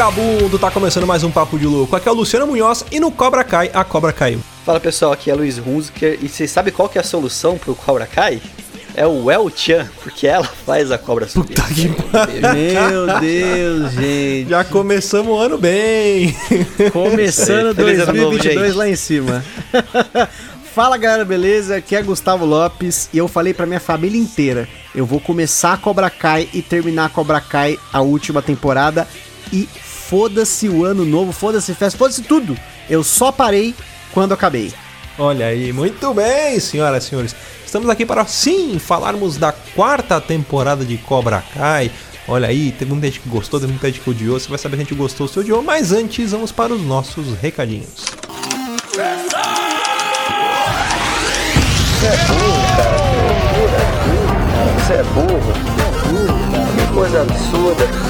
vagabundo! Tá começando mais um Papo de Louco. Aqui é o Luciano Munhoz e no Cobra Kai, a cobra caiu. Fala pessoal, aqui é Luiz Hunziker e vocês sabem qual que é a solução pro Cobra Kai? É o El Chan, porque ela faz a cobra subir. Puta que Meu Deus, gente. Já começamos o ano bem! Começando Feliz ano novo, 2022 gente. lá em cima. Fala galera, beleza? Aqui é Gustavo Lopes e eu falei pra minha família inteira: eu vou começar a Cobra Kai e terminar a Cobra Kai a última temporada e foda-se o ano novo, foda-se festa, foda-se tudo. Eu só parei quando acabei. Olha aí, muito bem, senhoras e senhores. Estamos aqui para, sim, falarmos da quarta temporada de Cobra Kai. Olha aí, teve muita gente que gostou, teve muita gente que odiou. Você vai saber se a gente gostou ou se odiou. Mas antes, vamos para os nossos recadinhos. Você é burro. Que coisa absurda.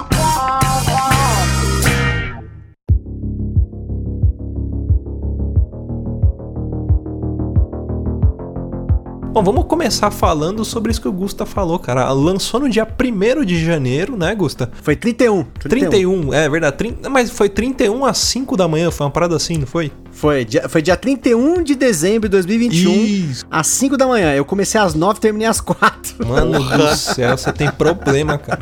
Bom, vamos começar falando sobre isso que o Gusta falou, cara. Lançou no dia 1 de janeiro, né, Gusta? Foi 31. 31, é verdade. 30, mas foi 31 às 5 da manhã, foi uma parada assim, não foi? Foi dia, foi dia 31 de dezembro de 2021, Isso. às 5 da manhã. Eu comecei às 9 e terminei às 4. Mano do céu, você tem problema, cara.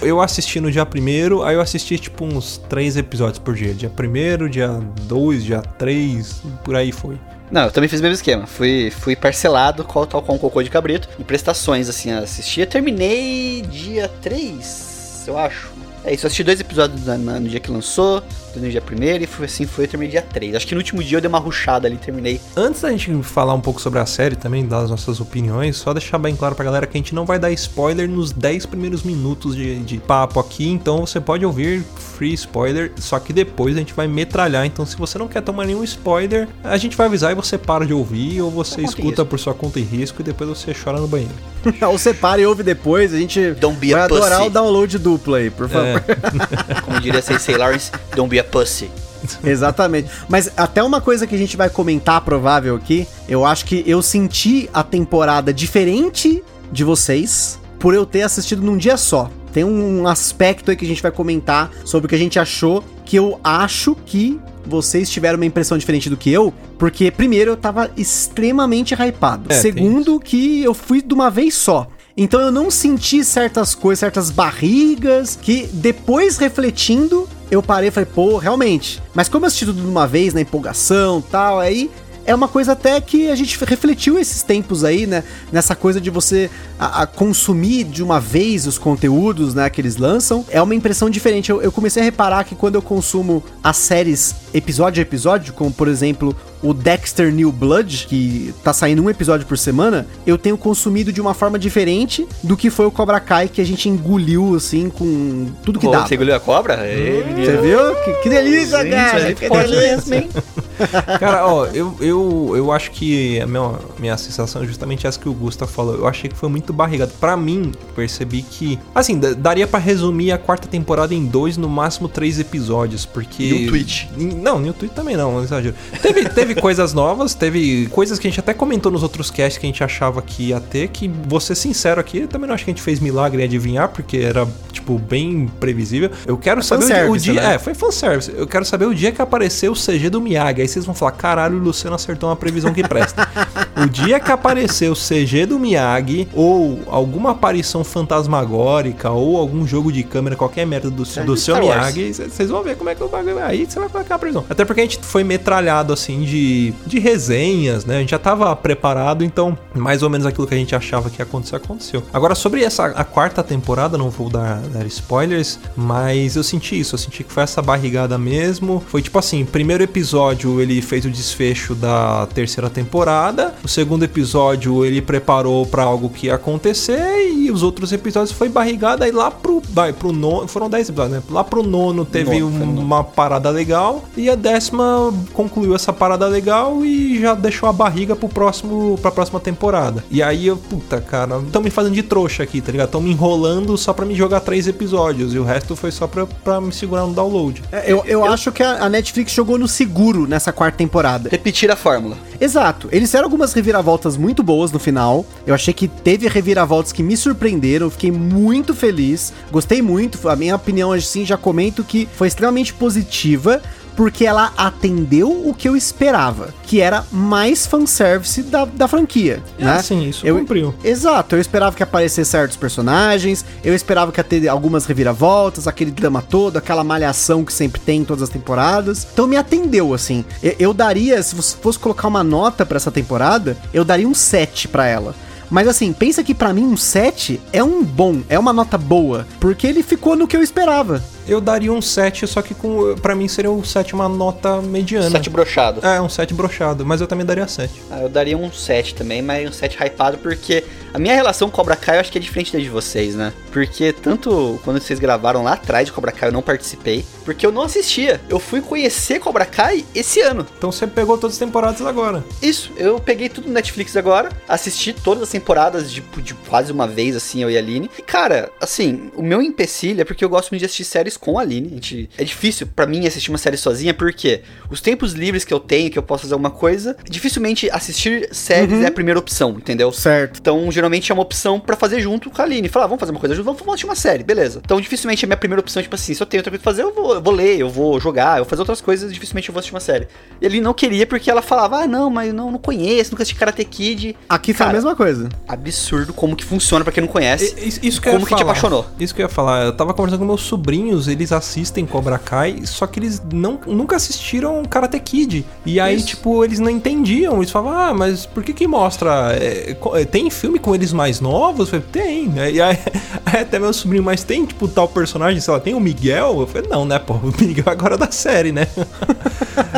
Eu assisti no dia 1 aí eu assisti tipo uns 3 episódios por dia. Dia 1 dia 2, dia 3, por aí foi. Não, eu também fiz o mesmo esquema. Fui, fui parcelado, tal com cocô de cabrito, em prestações, assim, assisti. Eu terminei dia 3, eu acho. É isso, eu assisti dois episódios na- na- no dia que lançou, no dia 1 e foi assim, foi, eu terminei dia 3. Acho que no último dia eu dei uma ruchada ali, terminei. Antes da gente falar um pouco sobre a série também, dar as nossas opiniões, só deixar bem claro pra galera que a gente não vai dar spoiler nos 10 primeiros minutos de, de papo aqui, então você pode ouvir free spoiler, só que depois a gente vai metralhar, então se você não quer tomar nenhum spoiler, a gente vai avisar e você para de ouvir, ou você escuta por sua conta e risco e depois você chora no banheiro. Ou separa e ouve depois, a gente Don't be vai a adorar pussy. o download duplo aí, por favor. É, Como diria Sensei Lawrence, don't be a pussy. Exatamente. Mas até uma coisa que a gente vai comentar provável aqui, eu acho que eu senti a temporada diferente de vocês por eu ter assistido num dia só. Tem um aspecto aí que a gente vai comentar sobre o que a gente achou, que eu acho que vocês tiveram uma impressão diferente do que eu, porque primeiro eu tava extremamente hypado. É, Segundo que eu fui de uma vez só. Então eu não senti certas coisas, certas barrigas, que depois refletindo, eu parei e falei, pô, realmente. Mas como eu assisti tudo de uma vez, na empolgação tal, aí é uma coisa até que a gente refletiu esses tempos aí, né? Nessa coisa de você a, a consumir de uma vez os conteúdos, né, que eles lançam. É uma impressão diferente. Eu, eu comecei a reparar que quando eu consumo as séries episódio a episódio, como por exemplo o Dexter New Blood, que tá saindo um episódio por semana, eu tenho consumido de uma forma diferente do que foi o Cobra Kai, que a gente engoliu, assim, com tudo que Pô, dava. Você engoliu a cobra? Ei, menino. Você viu? Que, que delícia, Gente, cara! aí Que pode delícia, hein? Cara, ó, eu, eu, eu acho que a minha, minha sensação é justamente essa que o Gusta falou. Eu achei que foi muito barrigado. Pra mim, percebi que. Assim, daria para resumir a quarta temporada em dois, no máximo três episódios, porque. E um tweet. Não, no tweet também não, não exagero. Teve, teve coisas novas, teve coisas que a gente até comentou nos outros casts que a gente achava que ia ter, que, vou ser sincero aqui, eu também não acho que a gente fez milagre em adivinhar, porque era, tipo, bem previsível. Eu quero saber o, o, dia. Né? É, foi fanservice. Eu quero saber o dia que apareceu o CG do Miyagi. Aí vocês vão falar, caralho, o Luciano acertou uma previsão que presta. o dia que apareceu o CG do Miyagi, ou alguma aparição fantasmagórica, ou algum jogo de câmera, qualquer merda do, é do seu Miyagi, vocês vão ver como é que o bagulho. Aí você vai colocar a previsão. Até porque a gente foi metralhado assim de, de resenhas, né? A gente já tava preparado, então mais ou menos aquilo que a gente achava que ia acontecer, aconteceu. Agora, sobre essa a quarta temporada, não vou dar, dar spoilers, mas eu senti isso, eu senti que foi essa barrigada mesmo. Foi tipo assim, primeiro episódio ele fez o desfecho da terceira temporada, o segundo episódio ele preparou para algo que ia acontecer e os outros episódios foi barrigada e lá pro, vai, pro nono, foram 10 episódios, né? Lá pro nono teve nono, uma parada legal e a décima concluiu essa parada legal e já deixou a barriga pro próximo, pra próxima temporada. E aí eu, puta, cara, estão me fazendo de trouxa aqui, tá ligado? Estão me enrolando só pra me jogar três episódios e o resto foi só pra, pra me segurar no download. É, eu, eu, eu, acho que a, a Netflix jogou no seguro nessa quarta temporada. Repetir a fórmula. Exato. Eles fizeram algumas reviravoltas muito boas no final. Eu achei que teve reviravoltas que me surpreenderam. Eu fiquei muito feliz. Gostei muito. A minha opinião, assim, já comento que foi extremamente positiva porque ela atendeu o que eu esperava, que era mais fanservice da, da franquia. É, né? sim, isso eu, cumpriu. Exato, eu esperava que aparecesse certos personagens, eu esperava que ia ter algumas reviravoltas, aquele drama todo, aquela malhação que sempre tem em todas as temporadas. Então me atendeu, assim. Eu, eu daria, se você fosse colocar uma nota para essa temporada, eu daria um 7 para ela. Mas assim, pensa que para mim um 7 é um bom, é uma nota boa, porque ele ficou no que eu esperava eu daria um 7, só que com para mim seria um 7 uma nota mediana. 7 brochado. É, um 7 brochado, mas eu também daria 7. Ah, eu daria um 7 também, mas um 7 hypado porque a minha relação com Cobra Kai eu acho que é diferente da de vocês, né? Porque tanto quando vocês gravaram lá atrás de Cobra Kai eu não participei, porque eu não assistia. Eu fui conhecer Cobra Kai esse ano. Então você pegou todas as temporadas agora. Isso, eu peguei tudo no Netflix agora, assisti todas as temporadas de, de quase uma vez assim, eu e a Aline. E cara, assim, o meu empecilho é porque eu gosto muito de assistir séries com a Aline. A gente, é difícil para mim assistir uma série sozinha, porque os tempos livres que eu tenho, que eu posso fazer alguma coisa, dificilmente assistir séries uhum. é a primeira opção, entendeu? Certo. Então, geralmente é uma opção para fazer junto com a Aline. Falar, ah, vamos fazer uma coisa junto, vamos, assistir uma série, beleza. Então, dificilmente é a minha primeira opção, tipo assim, se eu tenho outra coisa pra fazer, eu vou, eu vou ler, eu vou jogar, eu vou fazer outras coisas, dificilmente eu vou assistir uma série. E ele não queria porque ela falava, ah, não, mas não, não conheço, nunca assisti Karate Kid. Aqui foi a mesma coisa. Absurdo como que funciona para quem não conhece. Isso, isso que como que te apaixonou. Isso que eu ia falar. Eu tava conversando com meus sobrinhos, eles assistem Cobra Kai, só que eles não, nunca assistiram Karate Kid. E aí, Isso. tipo, eles não entendiam. Eles falavam, ah, mas por que que mostra? É, é tem filme com eles mais novos? Eu falei, tem. E aí, aí, até meu sobrinho, mas tem, tipo, tal personagem, sei lá, tem o Miguel? Eu falei, não, né, pô, o Miguel agora é da série, né?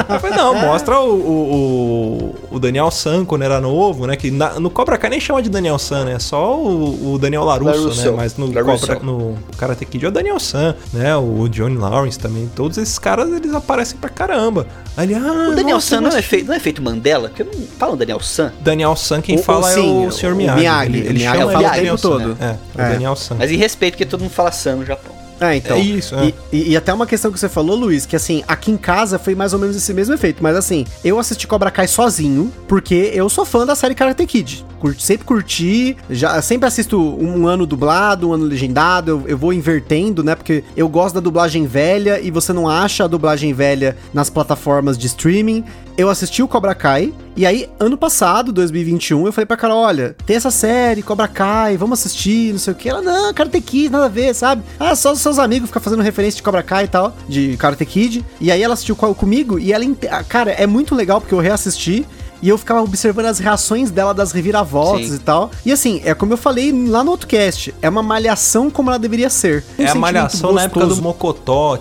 eu falei, não, mostra o, o, o Daniel San quando era novo, né? Que na, no Cobra Kai nem chama de Daniel San, né? Só o, o Daniel Larusso, Larusso, né? Mas no, Cobra, no Karate Kid é o Daniel San, né? O Johnny Lawrence também. Todos esses caras, eles aparecem pra caramba. Ali, ah, o Daniel San não é, feito, não é feito Mandela? Porque não fala Daniel San. Daniel San, quem o, fala sim, é o Sr. Miyagi. Miyagi. Ele, ele Miyagi, chama ele o Daniel todo. Né? É, é, o Daniel San. Mas em respeito, porque todo mundo fala San no Japão. É, então. É isso, é. E, e, até uma questão que você falou, Luiz, que assim, aqui em casa foi mais ou menos esse mesmo efeito. Mas assim, eu assisti Cobra Kai sozinho, porque eu sou fã da série Karate Kid. Curti, sempre curti, já, sempre assisto um ano dublado, um ano legendado, eu, eu vou invertendo, né? Porque eu gosto da dublagem velha e você não acha a dublagem velha nas plataformas de streaming. Eu assisti o Cobra Kai, e aí, ano passado, 2021, eu falei pra Carol: olha, tem essa série, Cobra Kai, vamos assistir, não sei o que. Ela, não, Karate Kid, nada a ver, sabe? Ah, só os seus amigos ficam fazendo referência de Cobra Kai e tal, de Karate Kid. E aí ela assistiu comigo e ela. Cara, é muito legal porque eu reassisti. E eu ficava observando as reações dela das reviravoltas Sim. e tal. E assim, é como eu falei lá no outro cast, é uma malhação como ela deveria ser. Um é a malhação gostoso. na época do Mocotó.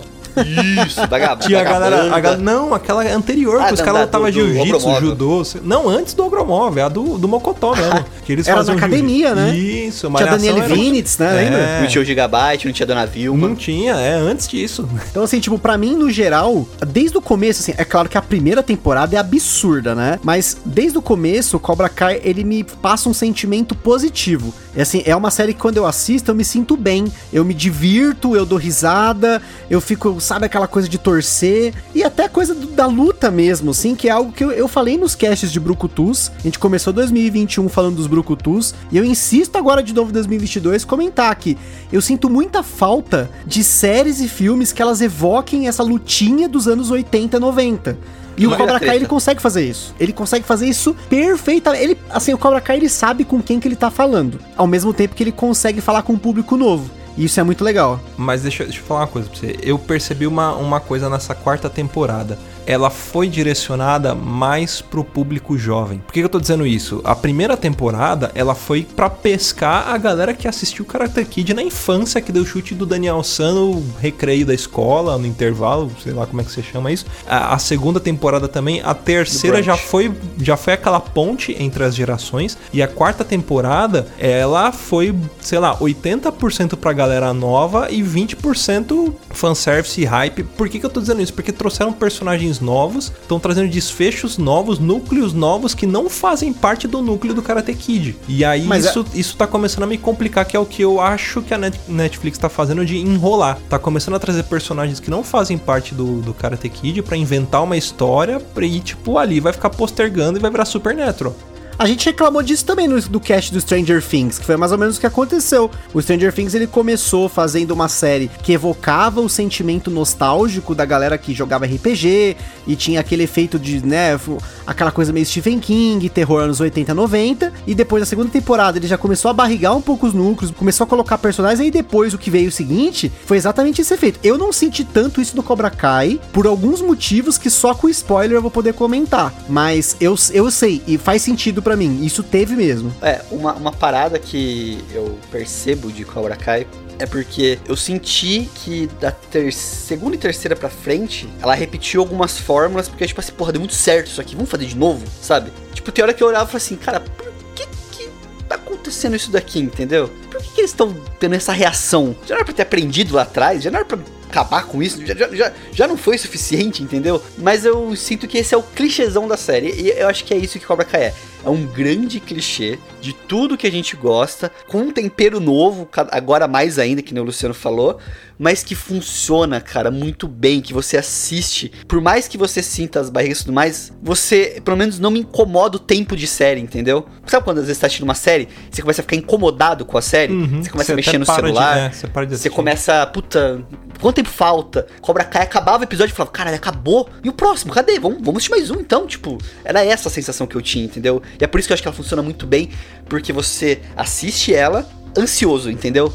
Isso, da Gab- Tinha a da galera, a galera. Não, aquela anterior, Ah, que os caras da- lutavam jiu-jitsu, judô. Não, antes do Ogromov, é a do, do Mocotó mesmo. Que eles Era na academia, né? Isso, Tinha malhação Daniele era- Vinitz, né? É. Lembra? Não tinha o Gigabyte, não tinha Dona Vilma. Não tinha, é antes disso. Então, assim, tipo, pra mim, no geral, desde o começo, assim, é claro que a primeira temporada é absurda, né? Mas desde o começo, o Cobra Kai, ele me passa um sentimento positivo. E assim, é uma série que quando eu assisto, eu me sinto bem. Eu me divirto, eu dou risada, eu fico, sabe, aquela coisa de torcer. E até coisa do- da luta mesmo, assim, que é algo que eu, eu falei nos casts de Brucutus. A gente começou 2021 falando dos Brucutus. E eu insisto agora de novo em 2022 comentar que eu sinto muita falta de séries e filmes que elas evoquem essa lutinha dos anos 80 e 90. E o Cobra. Kai ele consegue fazer isso. Ele consegue fazer isso perfeitamente. Ele, assim, o Cobra Kai ele sabe com quem que ele tá falando, ao mesmo tempo que ele consegue falar com um público novo. E isso é muito legal. Mas deixa, deixa eu falar uma coisa pra você. Eu percebi uma, uma coisa nessa quarta temporada. Ela foi direcionada mais pro público jovem. Por que, eu tô dizendo isso? A primeira temporada, ela foi pra pescar a galera que assistiu Karate Kid na infância, que deu chute do Daniel San no recreio da escola, no intervalo, sei lá como é que você chama isso. A, a segunda temporada também. A terceira já foi, já foi aquela ponte entre as gerações. E a quarta temporada, ela foi, sei lá, 80% pra galera nova e 20% fanservice e hype. Por que, que eu tô dizendo isso? Porque trouxeram personagens novos, estão trazendo desfechos novos, núcleos novos que não fazem parte do núcleo do Karate Kid. E aí Mas é- isso, isso tá começando a me complicar, que é o que eu acho que a Net- Netflix tá fazendo de enrolar. Tá começando a trazer personagens que não fazem parte do, do Karate Kid pra inventar uma história ir, tipo, ali vai ficar postergando e vai virar Supernatural. A gente reclamou disso também no, do cast do Stranger Things, que foi mais ou menos o que aconteceu. O Stranger Things ele começou fazendo uma série que evocava o sentimento nostálgico da galera que jogava RPG e tinha aquele efeito de, né, aquela coisa meio Stephen King, terror anos 80, 90. E depois da segunda temporada ele já começou a barrigar um pouco os núcleos, começou a colocar personagens. E depois o que veio o seguinte foi exatamente esse efeito. Eu não senti tanto isso no Cobra Kai por alguns motivos que só com spoiler eu vou poder comentar. Mas eu, eu sei, e faz sentido pra mim. Isso teve mesmo. É, uma, uma parada que eu percebo de Cobra Kai é porque eu senti que da segunda e terceira pra frente, ela repetiu algumas fórmulas, porque, tipo assim, porra, deu muito certo isso aqui, vamos fazer de novo, sabe? Tipo, tem hora que eu olhava e falava assim, cara, por que que tá acontecendo isso daqui, entendeu? Por que, que eles estão tendo essa reação? Já não era pra ter aprendido lá atrás? Já não era pra acabar com isso? Já, já, já, não foi suficiente, entendeu? Mas eu sinto que esse é o clichêzão da série, e eu acho que é isso que Cobra Kai é. É um grande clichê de tudo que a gente gosta, com um tempero novo, agora mais ainda, que o Luciano falou, mas que funciona, cara, muito bem, que você assiste. Por mais que você sinta as barrigas e tudo mais, você, pelo menos, não me incomoda o tempo de série, entendeu? Sabe quando às vezes você tá assistindo uma série, você começa a ficar incomodado com a série? Uhum, Você começa a você mexer até no para de- celular. é, você para de Você assistir. começa, puta, quanto tempo falta? Cobra Kai acabava o episódio e falava, caralho, acabou. E o próximo, cadê? Vamos, vamos assistir mais um então, tipo. Era essa a sensação que eu tinha, entendeu? E é por isso que eu acho que ela funciona muito bem, porque você assiste ela ansioso, entendeu?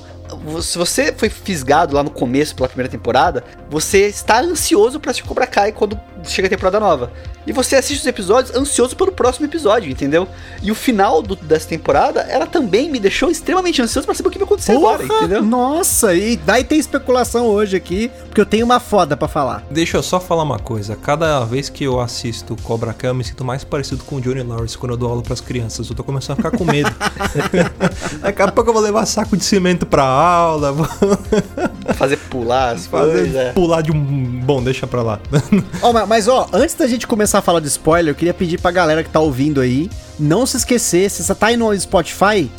Se você foi fisgado lá no começo pela primeira temporada, você está ansioso pra assistir Cobra Kai quando chega a temporada nova. E você assiste os episódios ansioso pelo próximo episódio, entendeu? E o final do- dessa temporada, ela também me deixou extremamente ansioso pra saber o que vai acontecer agora, entendeu? Nossa, e daí tem especulação hoje aqui, porque eu tenho uma foda pra falar. Deixa eu só falar uma coisa. Cada vez que eu assisto Cobra Kai, eu me sinto mais parecido com o Johnny Lawrence quando eu dou aula pras crianças. Eu tô começando a ficar com medo. Daqui a pouco eu vou levar saco de cimento pra aula, vou Fazer pular as fazer coisas. é. pular de um. Bom, deixa pra lá. Ó, ma- mas ó, antes da gente começar a falar de spoiler, eu queria pedir pra galera que tá ouvindo aí, não se esquecer, se você tá aí no Spotify,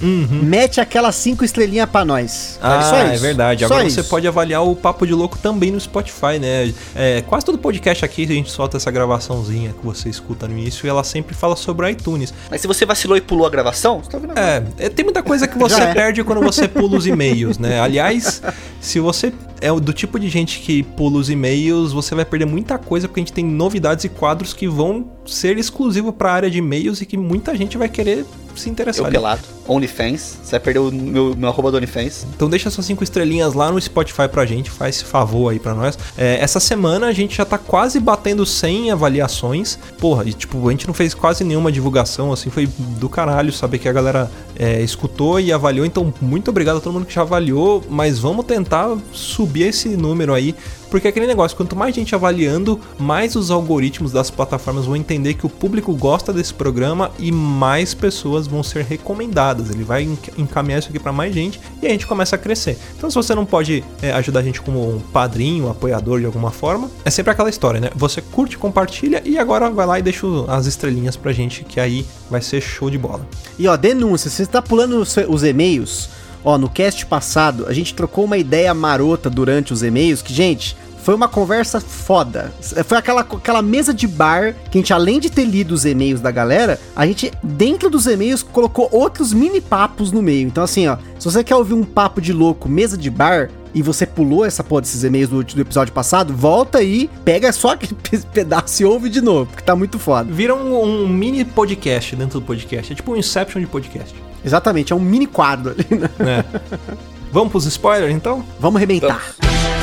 mete aquelas cinco estrelinhas pra nós. Ah, Só é isso. verdade. Só Agora isso. você pode avaliar o Papo de Louco também no Spotify, né? É, quase todo podcast aqui a gente solta essa gravaçãozinha que você escuta no início e ela sempre fala sobre iTunes. Mas se você vacilou e pulou a gravação, você tá ouvindo agora. É, é, tem muita coisa que você é. perde quando você pula os e-mails, né? Aliás, se você é do tipo de gente que pula os e-mails, você vai perder muita coisa porque a gente tem novidades e quadros que vão ser exclusivos para a área de e-mails e que muita gente vai querer se interessar. Eu ali. pelado. OnlyFans. Você vai perder o meu, meu arroba do OnlyFans. Então deixa suas cinco estrelinhas lá no Spotify pra gente, faz esse favor aí pra nós. É, essa semana a gente já tá quase batendo 100 avaliações. Porra, e tipo, a gente não fez quase nenhuma divulgação, assim, foi do caralho saber que a galera é, escutou e avaliou. Então, muito obrigado a todo mundo que já avaliou, mas vamos tentar subir esse número aí porque é aquele negócio, quanto mais gente avaliando, mais os algoritmos das plataformas vão entender que o público gosta desse programa e mais pessoas vão ser recomendadas. Ele vai encaminhar isso aqui para mais gente e a gente começa a crescer. Então, se você não pode é, ajudar a gente como um padrinho, um apoiador de alguma forma, é sempre aquela história, né? Você curte, compartilha e agora vai lá e deixa as estrelinhas pra gente, que aí vai ser show de bola. E ó, denúncia, você tá pulando os, os e-mails. Ó, no cast passado, a gente trocou uma ideia marota durante os e-mails que, gente, foi uma conversa foda. Foi aquela, aquela mesa de bar que a gente, além de ter lido os e-mails da galera, a gente, dentro dos e-mails, colocou outros mini papos no meio. Então, assim, ó, se você quer ouvir um papo de louco, mesa de bar, e você pulou essa porra desses e-mails do, do, episódio passado, volta aí, pega só aquele pedaço e ouve de novo, porque tá muito foda. Vira um, um mini podcast dentro do podcast. É tipo um Inception de podcast. Exatamente, é um mini quadro ali, né? É. Vamos pros spoilers então? Vamos arrebentar. Vamos.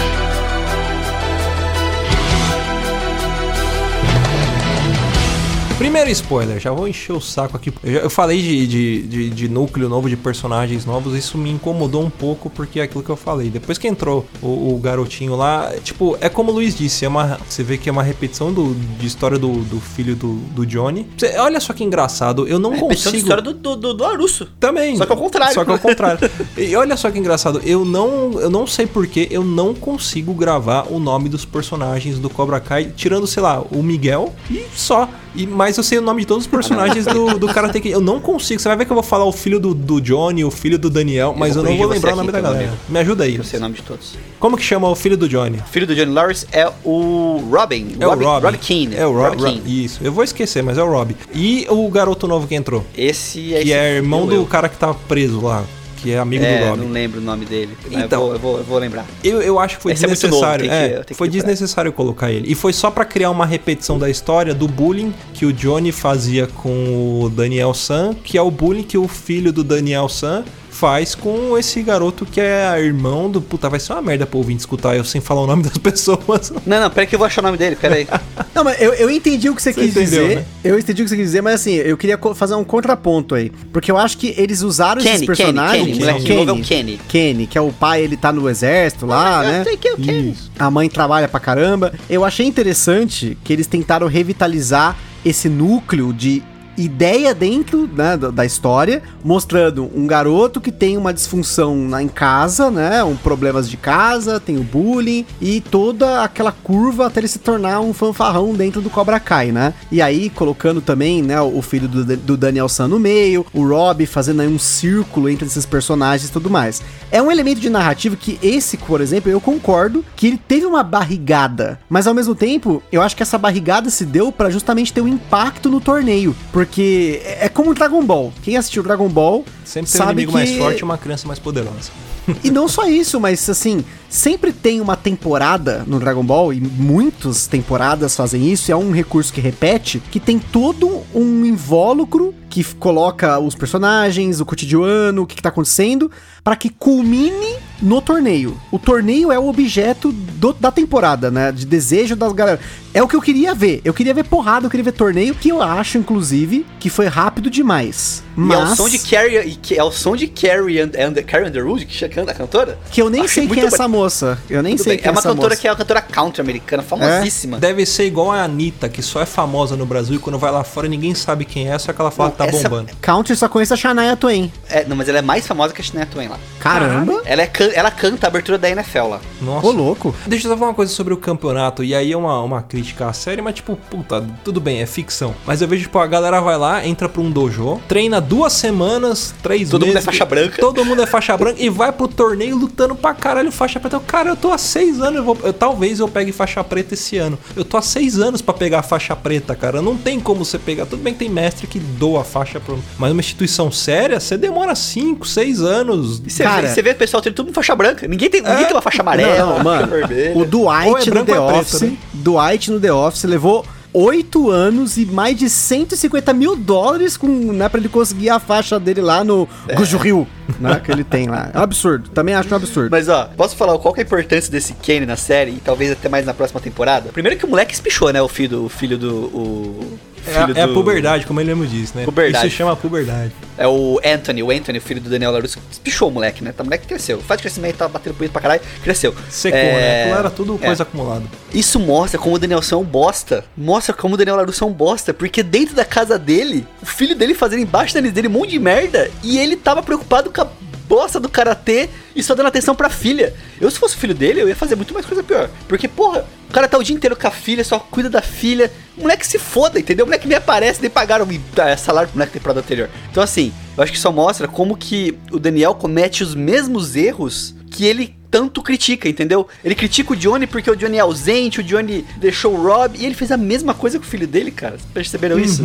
Primeiro spoiler, já vou encher o saco aqui. Eu, já, eu falei de, de, de, de, núcleo novo, de personagens novos, isso me incomodou um pouco, porque é aquilo que eu falei. Depois que entrou o, o garotinho lá, tipo, é como o Luiz disse, é uma, você vê que é uma repetição do, de história do, do filho do, do Johnny. Você, olha só que engraçado, eu não é consigo. história do, do, do, do Arusso. Também. Só que ao contrário. Só que ao contrário. e olha só que engraçado, eu não, eu não sei porquê, eu não consigo gravar o nome dos personagens do Cobra Kai, tirando, sei lá, o Miguel e só. E, mas eu sei o nome de todos os personagens do, do Karate Kid. Eu não consigo. Você vai ver que eu vou falar o filho do, do Johnny, o filho do Daniel, mas eu, eu não vou lembrar o nome da galera. Me ajuda aí. Eu sei o nome de todos. Como que chama o filho do Johnny? O filho do Johnny Lawrence é o Robin. É Robin, o Robin. Robin Keane. É o Rob, Rob, Isso. Eu vou esquecer, mas é o Rob. E o garoto novo que entrou? Esse é Que esse é irmão do eu. cara que tá preso lá que é amigo é, do Robin. não lembro o nome dele. Então, eu vou, eu vou, eu vou lembrar. Eu, eu acho que foi Esse desnecessário. É, é foi desnecessário colocar ele. E foi só para criar uma repetição da história do bullying que o Johnny fazia com o Daniel San, que é o bullying que o filho do Daniel San faz com esse garoto que é irmão do. Puta, vai ser uma merda pro ouvinte escutar eu sem falar o nome das pessoas. Não, não, peraí que eu vou achar o nome dele, peraí. não, mas eu, eu entendi o que você, você quis entendeu, dizer. Né? Eu entendi o que você quis dizer, mas assim, eu queria fazer um contraponto aí. Porque eu acho que eles usaram Kenny, esses personagens. Kenny, Kenny, Kenny, é o Kenny. Kenny, que é o pai, ele tá no exército lá, né? Que é o Kenny. A mãe trabalha pra caramba. Eu achei interessante que eles tentaram revitalizar esse núcleo de ideia dentro né, da, história, mostrando um garoto que tem uma disfunção na, em casa, né? Um problemas de casa, tem o bullying e toda aquela curva até ele se tornar um fanfarrão dentro do Cobra Kai, né? E aí colocando também, né, o filho do, do Daniel San no meio, o Rob fazendo aí um círculo entre esses personagens e tudo mais. É um elemento de narrativa que esse, por exemplo, eu concordo que ele teve uma barrigada, mas ao mesmo tempo, eu acho que essa barrigada se deu para justamente ter um impacto no torneio, porque é como Dragon Ball. Quem assistiu Dragon Ball sempre tem um inimigo que... mais forte e uma criança mais poderosa. e não só isso, mas assim, sempre tem uma temporada no Dragon Ball, e muitas temporadas fazem isso, e é um recurso que repete, que tem todo um invólucro que coloca os personagens, o cotidiano, o que, que tá acontecendo, para que culmine no torneio. O torneio é o objeto do, da temporada, né? De desejo das galera. É o que eu queria ver. Eu queria ver porrada, eu queria ver torneio, que eu acho, inclusive, que foi rápido demais. Mas... E é o som de Carrie, é o som de Carrie, and, and, Carrie Underwood, que canta a cantora? Que eu nem acho sei quem é essa moça. Eu nem sei bem. quem é, é essa moça. É uma cantora que é uma cantora country americana, famosíssima. É? Deve ser igual a Anitta, que só é famosa no Brasil e quando vai lá fora ninguém sabe quem é, só que ela fala não, que tá essa... bombando. Country só conhece a Shania Twain. É, não, mas ela é mais famosa que a Shania Twain lá. Caramba! Ela, é, ela canta a abertura da NFL lá. Nossa. Ô, louco. Deixa eu só falar uma coisa sobre o campeonato, e aí é uma, uma crítica à série, mas tipo, puta, tudo bem, é ficção. Mas eu vejo, tipo, a galera vai lá, entra pra um dojo, treina duas semanas, três todo meses. Todo mundo é faixa branca. Todo mundo é faixa branca e vai pro torneio lutando pra caralho faixa preta. Cara, eu tô há seis anos, eu vou, eu, talvez eu pegue faixa preta esse ano. Eu tô há seis anos para pegar faixa preta, cara. Não tem como você pegar. Tudo bem que tem mestre que doa a faixa pra. Mas uma instituição séria, você demora cinco, seis anos. E você, cara, vê, você vê o pessoal tem tudo em faixa branca. Ninguém tem, ninguém é, tem uma faixa amarela, não, mano. O Dwight é no The Office. Preto, né? Dwight no The Office levou oito anos e mais de 150 mil dólares com, né, pra ele conseguir a faixa dele lá no é. Gujo Rio, né, que ele tem lá. É um absurdo, também acho um absurdo. Mas ó, posso falar qual que é a importância desse Kenny na série e talvez até mais na próxima temporada? Primeiro que o moleque espichou, né, o filho do, o filho do, o É, é a do- puberdade, como ele mesmo disse, né? Puberdade. Isso se chama puberdade. É o Anthony, o Anthony, o filho do Daniel LaRusso. Espichou o moleque, né? Tá, o moleque cresceu. Faz de crescimento, tá batendo punheta pra caralho, cresceu. Secou, É, né? Aquilo era tudo é. coisa acumulada. Isso mostra como o Danielson é um bosta. Mostra como o Daniel LaRusso é um bosta. Porque dentro da casa dele, o filho dele fazendo embaixo da nariz dele um monte de merda. E ele tava preocupado com a bosta do karatê e só dando atenção pra filha. Eu, se fosse o filho dele, eu ia fazer muito mais coisa pior. Porque, porra, o cara tá o dia inteiro com a filha, só cuida da filha. O moleque se foda, entendeu? O moleque nem aparece, nem pagaram salário pro moleque da temporada anterior. Então, assim, eu acho que só mostra como que o Daniel comete os mesmos erros que ele tanto critica, entendeu? Ele critica o Johnny porque o Johnny é ausente, o Johnny deixou o Rob, e ele fez a mesma coisa com o filho dele, cara. Perceberam isso?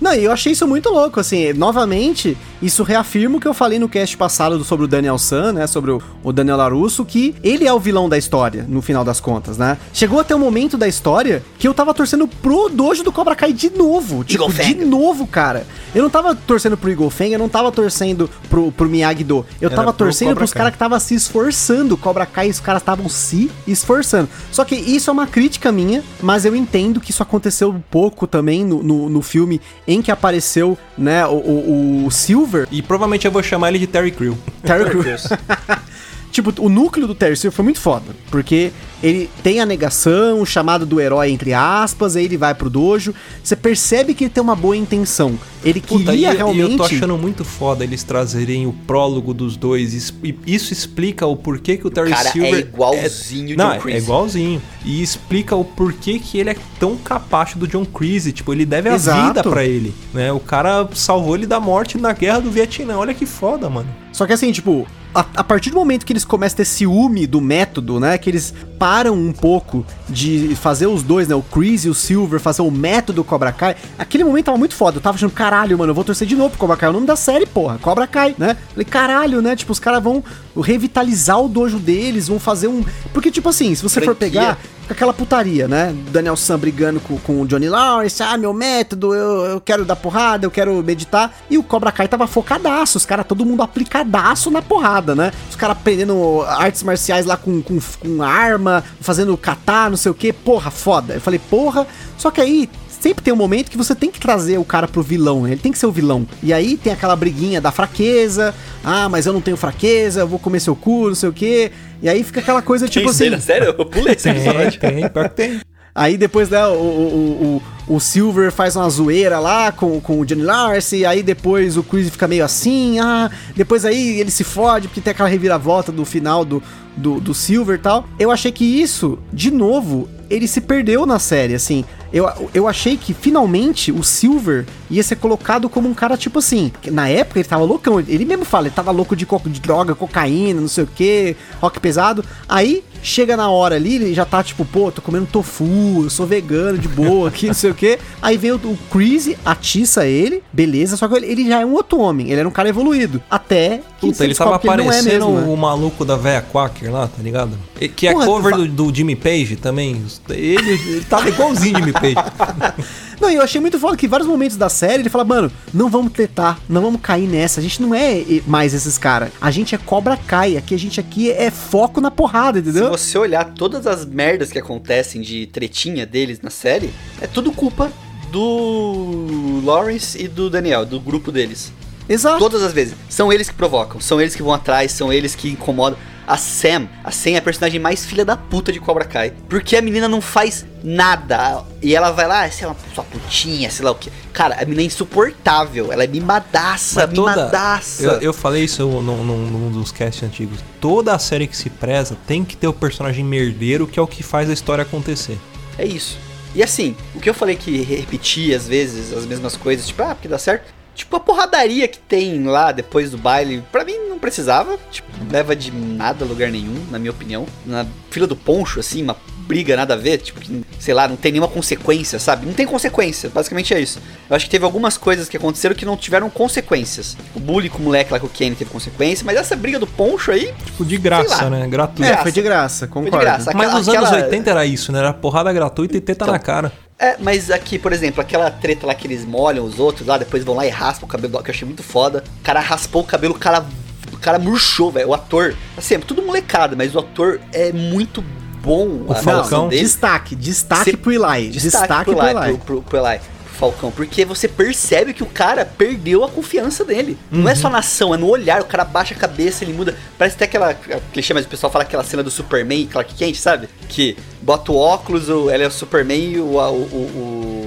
Não, e eu achei isso muito louco, assim, novamente, isso reafirma o que eu falei no cast passado sobre o Daniel San, né, sobre o, o Daniel Larusso, que ele é o vilão da história, no final das contas, né? Chegou até um momento da história que eu tava torcendo pro dojo do Cobra Kai de novo, tipo, Eagle de Fang. novo, cara. Eu não tava torcendo pro Eagle Fang, eu não tava torcendo pro, pro Miyagi-Do, eu Era tava pro torcendo Cobra pros caras que tava se esforçando, Cobra Kai, os caras estavam se esforçando. Só que isso é uma crítica minha, mas eu entendo que isso aconteceu um pouco também no, no, no filme em que apareceu, né, o, o, o Silver, E provavelmente eu vou chamar ele de Terry Crew. Terry Crews. tipo, o núcleo do Terry Silver foi muito foda, porque ele tem a negação, o chamado do herói, entre aspas, aí ele vai pro dojo, você percebe que ele tem uma boa intenção. Ele Puta, e, queria e realmente... eu tô achando muito foda eles trazerem o prólogo dos dois. Is- E isso explica o porquê que o Terry cara é Silver. igualzinho o Não, John é igualzinho. E explica o porquê que ele é tão capacho do John Creasy. Tipo, ele deve a Exato. vida pra ele. Né? O cara salvou ele da morte na guerra do Vietnã. Olha que foda, mano. Só que assim, tipo, a, a partir do momento que eles começam a ter ciúme do método, né? Que eles param um pouco de fazer os dois, né? O Chris e o Silver, fazer o método Cobra Kai. Aquele momento tava muito foda. Eu tava achando, caralho, mano, eu vou torcer de novo pro Cobra Kai. É o nome da série, porra. Cobra Kai, né? Falei, caralho, né? Tipo, os caras vão revitalizar o dojo deles, vão fazer um. Porque, tipo assim, se você for Franquia. pegar com aquela putaria, né? Daniel Sam brigando com, com o Johnny Lawrence, ah, meu método, eu, eu quero dar porrada, eu quero meditar. E o Cobra Kai tava focadaço, os caras, todo mundo aplicadaço na porrada, né? Os caras aprendendo artes marciais lá com, com, com arma, fazendo kata, não sei o que, porra, foda. Eu falei, porra, só que aí sempre tem um momento que você tem que trazer o cara pro vilão, né? ele tem que ser o vilão. E aí tem aquela briguinha da fraqueza, ah, mas eu não tenho fraqueza, eu vou comer seu cu, não sei o que. E aí fica aquela coisa tipo assim. né? Sério? Eu pulei esse Tem, episódio. tem, pior que tem. Aí depois, né, o, o, o, o Silver faz uma zoeira lá com, com o Johnny Lawrence, aí depois o Chris fica meio assim, ah, depois aí ele se fode porque tem aquela reviravolta do final do, do, do Silver e tal. Eu achei que isso, de novo, ele se perdeu na série, assim. Eu, eu achei que finalmente o Silver ia ser colocado como um cara tipo assim. Na época ele tava loucão, ele mesmo fala, ele tava louco de, co- de droga, cocaína, não sei o que, rock pesado. Aí chega na hora ali, ele já tá tipo, pô, tô comendo tofu, eu sou vegano de boa aqui, não sei o que. Aí vem o, o Chris, atiça ele, beleza, só que ele, ele já é um outro homem, ele era um cara evoluído. Até que Puta, ele tava que ele não é parecendo mesmo, né? o maluco da véia Quaker lá, tá ligado? Que é Porra, cover do, do Jimmy Page também. Ele, ele tava igualzinho Jimmy Page. Não, eu achei muito foda que em vários momentos da série ele fala, mano, não vamos tretar, não vamos cair nessa. A gente não é mais esses caras. A gente é Cobra Kai. Aqui a gente aqui é foco na porrada, Se entendeu? você olhar todas as merdas que acontecem de tretinha deles na série, é tudo culpa do Lawrence e do Daniel, do grupo deles. Exato. Todas as vezes. São eles que provocam, são eles que vão atrás, são eles que incomodam. A Sam, a Sam é a personagem mais filha da puta de Cobra Kai. Porque a menina não faz nada. E ela vai lá, sei lá, sua putinha, sei lá o que. Cara, a menina é insuportável. Ela é mimadaça, Mas toda- mimadaça. Eu, eu falei isso num, num- num dos casts antigos. Toda a série que se preza tem que ter o personagem merdeiro, que é o que faz a história acontecer. É isso. E assim, o que eu falei que repetia às vezes as mesmas coisas, tipo, ah, porque dá certo. Tipo, a porradaria que tem lá depois do baile, pra mim não precisava. Tipo, leva de nada a lugar nenhum, na minha opinião. Na fila do poncho, assim, uma briga nada a ver, tipo, que, sei lá, não tem nenhuma consequência, sabe? Não tem consequência, basicamente é isso. Eu acho que teve algumas coisas que aconteceram que não tiveram consequências. O bullying com o moleque lá com o Kenny teve consequência, mas essa briga do poncho aí, Tipo, de graça, né? Gratuito. É, foi de graça, foi concordo. de graça. Mas Aquela- nos anos aquela- 80 era isso, né? Era porrada gratuita e teta Então. na cara. É, mas aqui, por exemplo, aquela treta lá que eles molham os outros lá, depois vão lá e raspam o cabelo, que eu achei muito foda. O cara raspou o cabelo, o cara, cara murchou, velho. O ator, assim, é tudo molecada, mas o ator é muito bom. O Falcão. dele. Destaque, destaque Cê- pro Eli. Destaque, Destaque pro pro Eli, Eli. pro, pro, pro Eli. Falcão, porque você percebe que o cara perdeu a confiança dele. Não é só na ação, é no olhar, o cara baixa a cabeça, ele muda. Parece até aquela clichê, mas o pessoal fala aquela cena do Superman Clark Kent, sabe? Que bota o óculos, o, ele é o Superman e o, o, o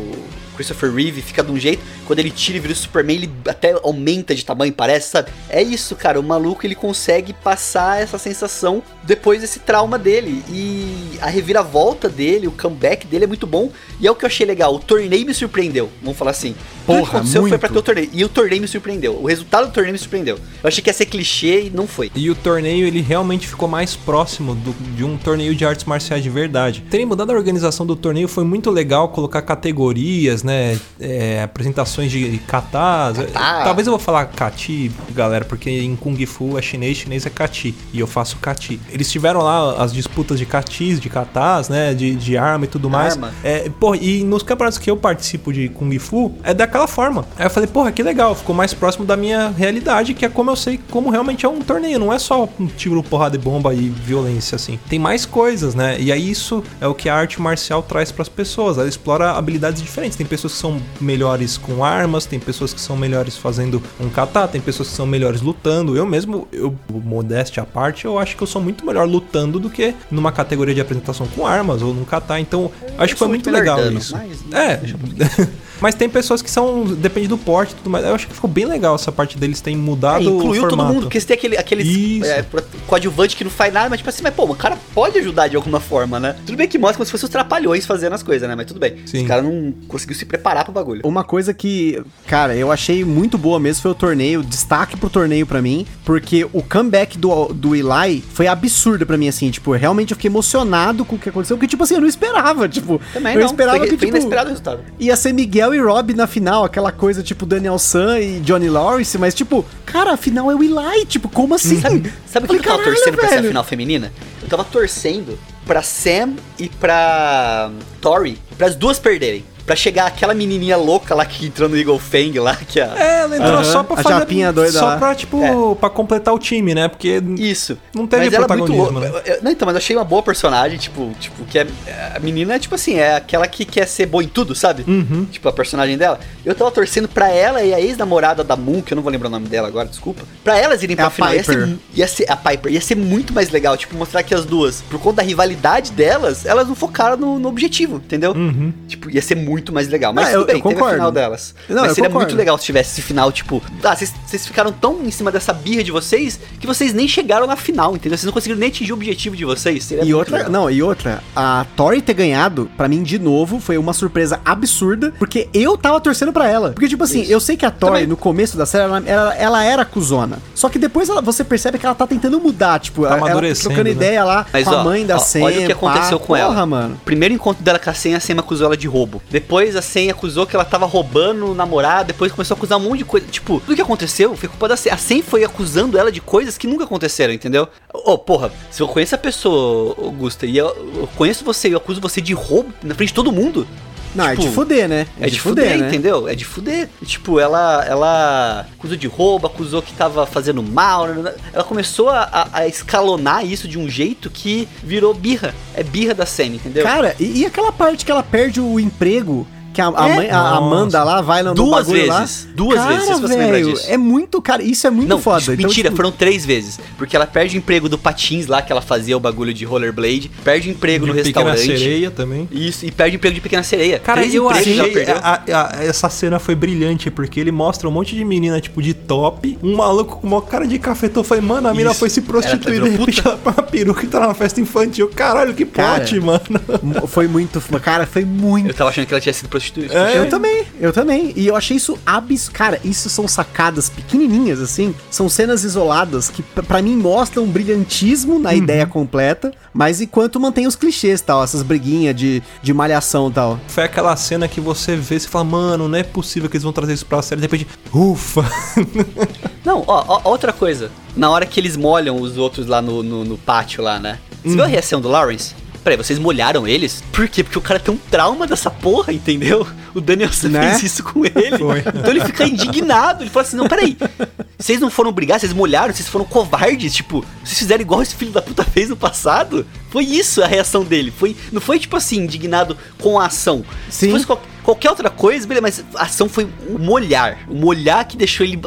Christopher Reeve fica de um jeito, quando ele tira e vira o Superman, ele até aumenta de tamanho, parece, sabe? É isso, cara, o maluco ele consegue passar essa sensação depois desse trauma dele. E a reviravolta dele, o comeback dele é muito bom. E é o que eu achei legal, o torneio me surpreendeu, vamos falar assim. Tudo que Porra, aconteceu foi muito. pra ter o torneio. E o torneio me surpreendeu. O resultado do torneio me surpreendeu. Eu achei que ia ser clichê e não foi. E o torneio ele realmente ficou mais próximo do- de um torneio de artes marciais de verdade. Terem mudado a organização do torneio foi muito legal colocar categorias, né? É, apresentações de katas. Kata. Talvez eu vou falar kati, galera, porque em Kung Fu é chinês, chinês é kati. E eu faço kati. Eles tiveram lá as disputas de katis, de katas, né? De, de arma e tudo mais. Arma. É, porra, e nos campeonatos que eu participo de Kung Fu, é daquela forma. Aí eu falei, porra, que legal, ficou mais próximo da minha realidade, que é como eu sei como realmente é um torneio, não é só um tiro, porrada e bomba e violência, assim. Tem mais coisas, né? E aí isso é o que a arte marcial traz pras pessoas. Ela explora habilidades diferentes. Tem pessoas que são melhores com armas, tem pessoas que são melhores fazendo um kata, tem pessoas que são melhores lutando. Eu mesmo, eu, modéstia à parte, eu acho que eu sou muito melhor lutando do que numa categoria de apresentação com armas ou num kata. Então, acho que foi muito legal nerdano, isso. mas- É. Mas tem pessoas que são. Depende do porte e tudo mais. Eu acho que ficou bem legal essa parte deles terem É, mudado o incluiu formato. todo mundo, porque você tem aquele, aquele Isso. é, coadjuvante que não faz nada, mas tipo assim, mas pô, o cara pode ajudar de alguma forma, né? Tudo bem que mostra como se fosse os trapalhões fazendo as coisas, né? Mas tudo bem. Sim. Os caras não conseguiu se preparar pro bagulho. Uma coisa que, cara, eu achei muito boa mesmo foi o torneio, destaque pro torneio pra mim, porque o comeback do, do Eli foi absurdo pra mim, assim, tipo, realmente eu fiquei emocionado com o que aconteceu, porque, tipo assim, eu não esperava, tipo, Também eu não. esperava foi, que, foi tipo, inesperado o resultado. ia ser Miguel e Rob na final, aquela coisa, tipo, Daniel San e Johnny Lawrence, mas, tipo, cara, a final é o Eli, tipo, como assim? Sabe, sabe o que eu tava "Caralho, torcendo pra ser a velho." final feminina? Eu tava torcendo pra Sam e pra Tori, pras duas perderem. Pra chegar aquela menininha louca lá que entrou no Eagle Fang lá, que a... É, ela entrou Aham, só pra a fazer. japinha doida Só lá. pra, tipo, É. pra completar o time, né? Porque. Isso. Não teve Mas ela é muito protagonismo, louca. né? Eu- eu- Não, então, mas eu achei uma boa personagem, tipo, tipo, que é. A menina, tipo assim, é aquela que quer ser boa em tudo, sabe? Uhum. Tipo, a personagem dela. Eu tava torcendo pra ela e a ex-namorada da Moon, que eu não vou lembrar o nome dela agora, desculpa. Pra elas irem É pra a final. Ia ser, Piper. ia ser a Piper. Ia ser muito mais legal, tipo, mostrar que as duas, por conta da rivalidade delas, elas não focaram no, no objetivo, entendeu? Uhum. Tipo, ia ser muito mais legal. Mas Ah, tudo eu- bem, eu teve a concordo. final delas. Não, Mas seria concordo. muito legal se tivesse esse final, tipo, ah, vocês ficaram tão em cima dessa birra de vocês que vocês nem chegaram na final, entendeu? Vocês não conseguiram nem atingir o objetivo de vocês. Seria E muito outra, legal. não, e outra, a Tori ter ganhado, pra mim, de novo, foi uma surpresa absurda, porque eu tava torcendo pra ela. Porque, tipo assim, Isso. eu sei que a Tori, Também. no começo da série, ela, ela, ela era cuzona. Só que depois ela- você percebe que ela tá tentando mudar, tipo, ela, ela trocando né? ideia lá Mas, com a ó, mãe da ó, Sam. olha o que aconteceu pá. com ela. Porra, mano. Primeiro encontro dela com a Sen, a Sen acusou ela de roubo. Depois a Sen acusou que ela tava roubando o namorado. Depois começou a acusar um monte de coisa. Tipo, tudo que aconteceu foi culpa da Sen. A Sen foi acusando ela de coisas que nunca aconteceram, entendeu? Ô, porra, se eu conheço a pessoa, Augusta, e eu, eu conheço você e eu acuso você de roubo na frente de todo mundo. Não, é Tipo, de fuder, né? É de fuder, né? entendeu? É de fuder. Tipo, ela, ela acusou de roubo, acusou que tava fazendo mal. né? Ela começou a, a- a escalonar isso de um jeito que virou birra. É birra da Sam, entendeu? Cara, e, e aquela parte que ela perde o emprego? Que a, a É? mãe, a. Amanda lá vai no no Duas bagulho lá. vezes. Duas Cara, vezes, se você lembra velho, disso. É muito, cara, isso é muito Não, foda. isso- Então, mentira, tipo, foram três vezes. Porque ela perde o emprego do Patins lá, que ela fazia o bagulho de rollerblade. Perde o emprego no de Pequena restaurante. Sereia também. Isso, e perde o emprego de Pequena Sereia. Cara, Três eu achei a- a- essa cena foi brilhante, porque ele mostra um monte de menina, tipo, de top, um maluco com uma cara de cafetão. Falei, mano, a mina foi se prostituir, Ela de repente ela põe uma peruca e tá numa festa infantil. Caralho, que Cara, plot, mano. foi muito, cara, foi muito Eu tava achando que ela tinha sido prostituída. É. Eu também, eu também. E eu achei isso absurdo. Cara, isso são sacadas pequenininhas, assim. São cenas isoladas que, p- pra mim, mostram um brilhantismo na ideia completa, mas enquanto mantém os clichês tal, essas briguinhas de, de malhação e tal. Foi aquela cena que você vê e fala, mano, não é possível que eles vão trazer isso pra série. De repente, ufa. Não, ó, ó, outra coisa. Na hora que eles molham os outros lá no, no, no pátio lá, né? Você viu a reação do Lawrence? Peraí, vocês molharam eles? Por quê? Porque o cara tem um trauma dessa porra, entendeu? O Danielson Né? fez isso com ele. Foi. Então ele fica indignado. Ele fala assim: não, peraí. Vocês não foram brigar, vocês molharam, vocês foram covardes. Tipo, vocês fizeram igual esse filho da puta fez no passado. Foi isso a reação dele. Foi, não foi tipo assim, indignado com a ação. Se Sim. fosse qual- qualquer outra coisa, beleza, mas a ação foi o molhar. O molhar que deixou ele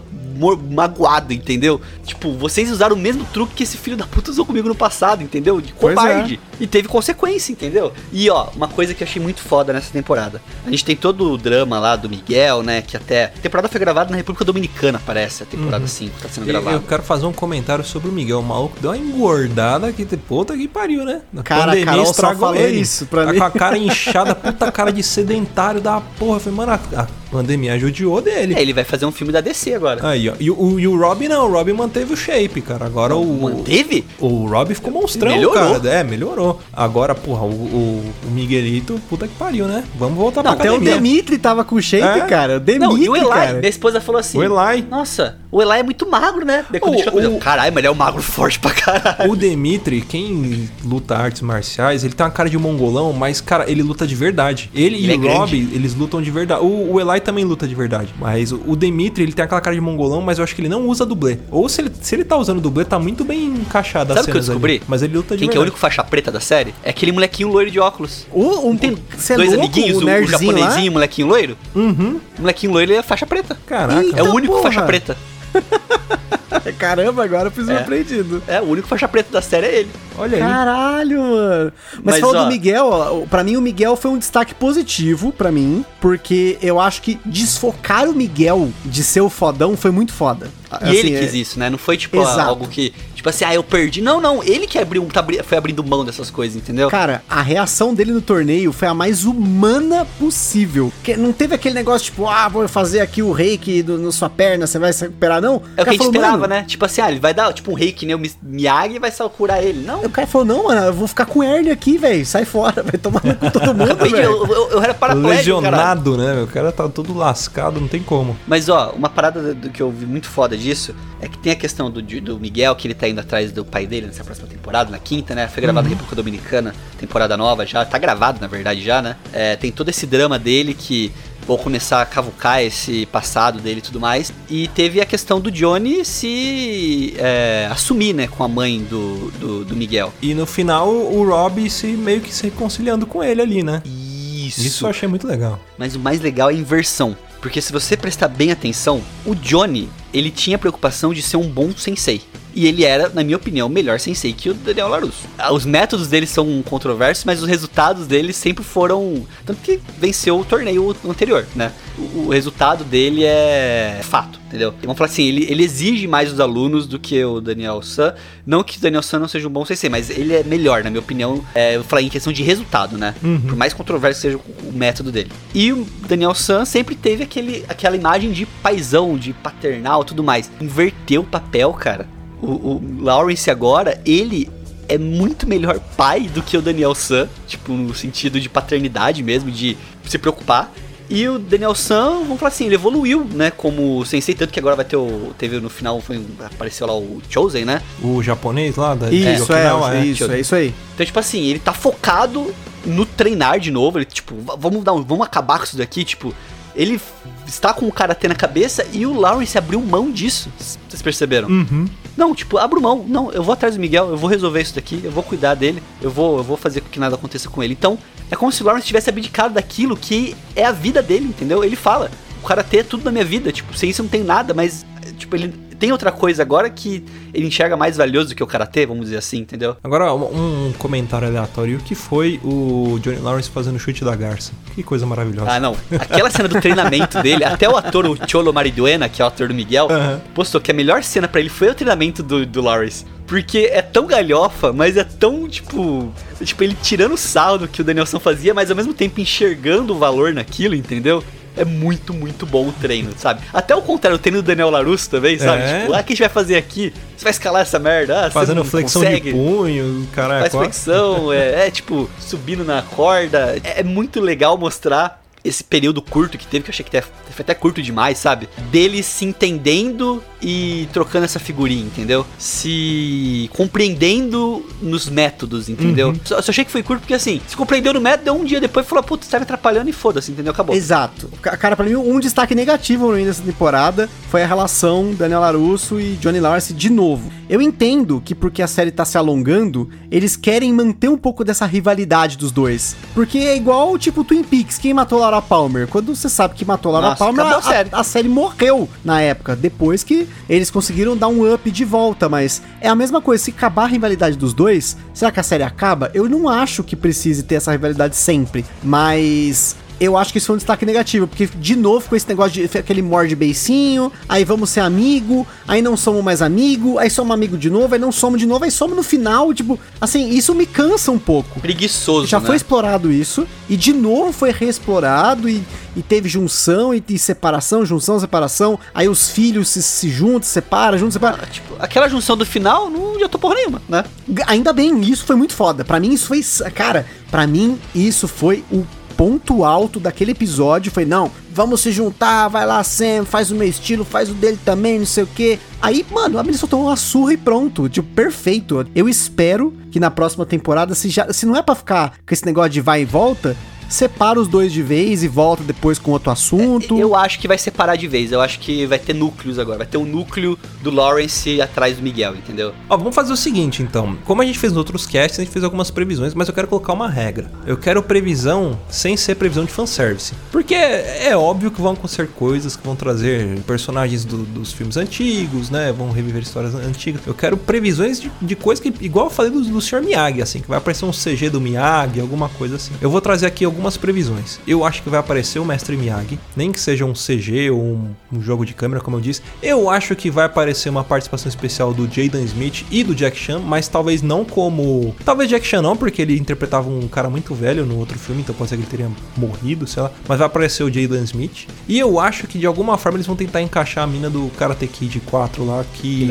magoado, entendeu? Tipo, vocês usaram o mesmo truque que esse filho da puta usou comigo no passado, entendeu? De Pois é. covarde. E teve consequência, entendeu? E ó, uma coisa que eu achei muito foda nessa temporada. A gente tem todo o drama lá do Miguel, né? Que até. A temporada foi gravada na República Dominicana, parece. A temporada 5 tá sendo gravada. eu quero fazer um comentário sobre o Miguel. O maluco deu uma engordada que puta que pariu, né? A Cara, a Carol só falou isso pra tá mim. com a cara inchada, puta cara de sedentário da porra. Eu falei, mano, a, pandemia judiou dele. É, ele vai fazer um filme da DC agora. Aí, ó. E, o, e o Rob não, o Rob manteve o shape, cara. Agora o. Manteve? O Rob ficou monstrão, Melhorou. cara. É, melhorou. Agora, porra, o, o, o Miguelito, puta que pariu, né? Vamos voltar Não, pra Até o academia. Dimitri tava com shape, É? cara. O Dimitri, Não, e o Eli, cara. minha esposa falou assim: O Eli. Nossa, o Eli é muito magro, né? Daí quando O- o- caralho, mas ele é um magro forte pra caralho. O Demitri, quem luta artes marciais, ele tem uma cara de mongolão, mas, cara, ele luta de verdade. Ele, Ele e é o grande. Rob, eles lutam de verdade. O, o Eli também luta de verdade. Mas o, o Demitri, ele tem aquela cara de mongolão, mas eu acho que ele não usa dublê. Ou se ele, se ele tá usando dublê, tá muito bem encaixado Sabe o que eu cenas ali. descobri? Mas ele luta de Quem que é o verdade. único faixa preta da série? É aquele molequinho loiro de óculos. O, um, tem cê é dois louco, amiguinhos, o o, japonesinho e o molequinho loiro? Uhum. O molequinho loiro ele é faixa preta. Caraca. É Então, o único porra. faixa preta. Lá. Caramba, agora eu fui É. surpreendido. É, o único faixa preta da série é ele. Olha aí. Caralho, mano. Mas, Mas, falando ó- do Miguel, ó, pra mim o Miguel foi um destaque positivo pra mim, porque eu acho que desfocar o Miguel de ser o fodão foi muito foda. E Assim, ele é- quis isso, né? Não foi tipo Exato. algo que, tipo assim, ah, eu perdi. Não, não, ele que abriu, tá, foi abrindo mão dessas coisas, entendeu? Cara, a reação dele no torneio foi a mais humana possível. Que não teve aquele negócio tipo, ah, vou fazer aqui o reiki do, na sua perna, você vai se recuperar, não. É o que a gente falou, esperava, "Mano, né? Tipo assim, ah, ele vai dar tipo um reiki, né? O Mi- Miyagi e vai só curar ele. Não. O cara falou, não, mano, eu vou ficar com hernia aqui, velho. Sai fora, vai tomar no cu todo mundo, velho. eu, eu, eu era paraplégico, cara. Lesionado, né? O cara tá todo lascado, não tem como. Mas ó, uma parada do, do que eu vi muito foda disso é que tem a questão do, do Miguel, que ele tá indo atrás do pai dele nessa próxima temporada, na quinta, né? Foi gravado na República Dominicana, temporada nova já, tá gravado na verdade já, né? É, tem todo esse drama dele que vou começar a cavucar esse passado dele e tudo mais. E teve a questão do Johnny se é, assumir, né, com a mãe do, do, do Miguel. E no final, o Rob se meio que se reconciliando com ele ali, né? Isso. Isso eu achei muito legal. Mas o mais legal é a inversão. Porque se você prestar bem atenção, o Johnny, ele tinha a preocupação de ser um bom sensei. E ele era, na minha opinião, melhor sensei que o Daniel LaRusso. Ah, Os métodos dele são controversos, mas os resultados dele sempre foram... Tanto que venceu o torneio anterior, né? O, o resultado dele é fato, entendeu? Vamos falar assim, ele, ele exige mais dos alunos do que o Daniel San. Não que o Daniel San não seja um bom sensei, mas ele é melhor, na minha opinião. É, eu vou falar em questão de resultado, né? Por mais controverso seja o, método dele. E o Daniel San sempre teve aquele, aquela imagem de paizão, de paternal tudo mais. Inverteu o papel, cara. O, o Lawrence agora, ele é muito melhor pai do que o Daniel San, tipo, no sentido de paternidade mesmo, de se preocupar. E o Daniel San, vamos falar assim, ele evoluiu, né, como sensei, tanto que agora vai ter o. Teve no final, foi, apareceu lá o Chosen, né? O japonês lá da Isso, é, Okinawa, é, isso, é isso aí. Então, tipo assim, ele tá focado no treinar de novo. Ele, tipo, "Va- vamos dar um, vamos acabar com isso daqui, tipo. Ele está com o karatê na cabeça e o Lawrence abriu mão disso. Vocês perceberam? Uhum. Não, tipo, abro mão. Não, eu vou atrás do Miguel, eu vou resolver isso daqui, eu vou cuidar dele, eu vou, eu vou fazer com que nada aconteça com ele. Então, é como se o Lawrence tivesse abdicado daquilo que é a vida dele, entendeu? Ele fala, o karatê é tudo na minha vida, tipo, sem isso eu não tem nada, mas, tipo, ele tem outra coisa agora que ele enxerga mais valioso do que o karatê, vamos dizer assim, entendeu? Agora, um, comentário aleatório. O que foi o Johnny Lawrence fazendo o chute da garça? Que coisa maravilhosa. Ah, não. Aquela cena do treinamento dele, até o ator, o Cholo Mariduena, que é o ator do Miguel, Aham. postou que a melhor cena pra ele foi o treinamento do, do Lawrence. Porque é tão galhofa, mas é tão, tipo. Tipo, ele tirando o sarro do que o Danielson fazia, mas ao mesmo tempo enxergando o valor naquilo, entendeu? É muito, muito bom o treino, sabe? Até o contrário, o treino do Daniel Larusso também, sabe? É. Tipo, ah, o que a gente vai fazer aqui? Você vai escalar essa merda? Ah, Fazendo flexão consegue? de punho, caralho. faz flexão, é, é, tipo, subindo na corda. É, é muito legal mostrar esse período curto que teve, que eu achei que foi até curto demais, sabe? Dele se entendendo e trocando essa figurinha, entendeu? Se compreendendo nos métodos, entendeu? Uhum. Só, só achei que foi curto porque assim, se compreendeu no método, deu um dia depois e falou, putz, tá me atrapalhando e foda-se, entendeu? Acabou. Exato. Ca- Cara, pra mim, um destaque negativo dessa temporada foi a relação Daniel LaRusso e Johnny Lawrence de novo. Eu entendo que porque a série tá se alongando, eles querem manter um pouco dessa rivalidade dos dois. Porque é igual, tipo, Twin Peaks, quem matou Laura Palmer? Quando você sabe que matou Laura Nossa, Palmer, a série. a série morreu na época, depois que eles conseguiram dar um up de volta, mas é a mesma coisa, se acabar a rivalidade dos dois, será que a série acaba? Eu não acho que precise ter essa rivalidade sempre, mas eu acho que isso foi um destaque negativo, porque de novo com esse negócio de aquele morde beicinho, aí vamos ser amigo, aí não somos mais amigo, aí somos amigo de novo, aí não somos de novo, aí somos no final, tipo, assim, isso me cansa um pouco. Preguiçoso, Já né? foi explorado isso, e de novo foi reexplorado, e, e teve junção, e, e separação, junção, separação, aí os filhos se, se juntam, se separam, juntam, separam. Tipo, aquela junção do final não adiantou porra nenhuma, né? Ainda bem, isso foi muito foda. Pra mim isso foi, cara, pra mim isso foi o ponto alto daquele episódio, foi não, vamos se juntar, vai lá Sam, faz o meu estilo, faz o dele também, não sei o que. Aí, mano, a menina tomou uma surra e pronto, tipo, perfeito. Eu espero que na próxima temporada, se, já, se não é pra ficar com esse negócio de vai e volta, separa os dois de vez e volta depois com outro assunto. Eu acho que vai separar de vez. Eu acho que vai ter núcleos agora. Vai ter um núcleo do Lawrence atrás do Miguel, entendeu? Ó, vamos fazer o seguinte então. Como a gente fez nos outros casts, a gente fez algumas previsões, mas eu quero colocar uma regra. Eu quero previsão sem ser previsão de fanservice. Porque é é óbvio que vão acontecer coisas que vão trazer personagens do- dos filmes antigos, né? Vão reviver histórias antigas. Eu quero previsões de, de coisas que, igual eu falei do, do Sr. Miyagi, assim, que vai aparecer um CG do Miyagi, alguma coisa assim. Eu vou trazer aqui algumas previsões. Eu acho que vai aparecer o Mestre Miyagi, nem que seja um CG ou um, um jogo de câmera, como eu disse. Eu acho que vai aparecer uma participação especial do Jaden Smith e do Jack Chan, mas talvez não como. Talvez Jack Chan não, porque ele interpretava um cara muito velho no outro filme, então pode ser que ele teria morrido, sei lá. Mas vai aparecer o Jaden Smith. E eu acho que de alguma forma eles vão tentar encaixar a mina do Karate Kid 4 lá, que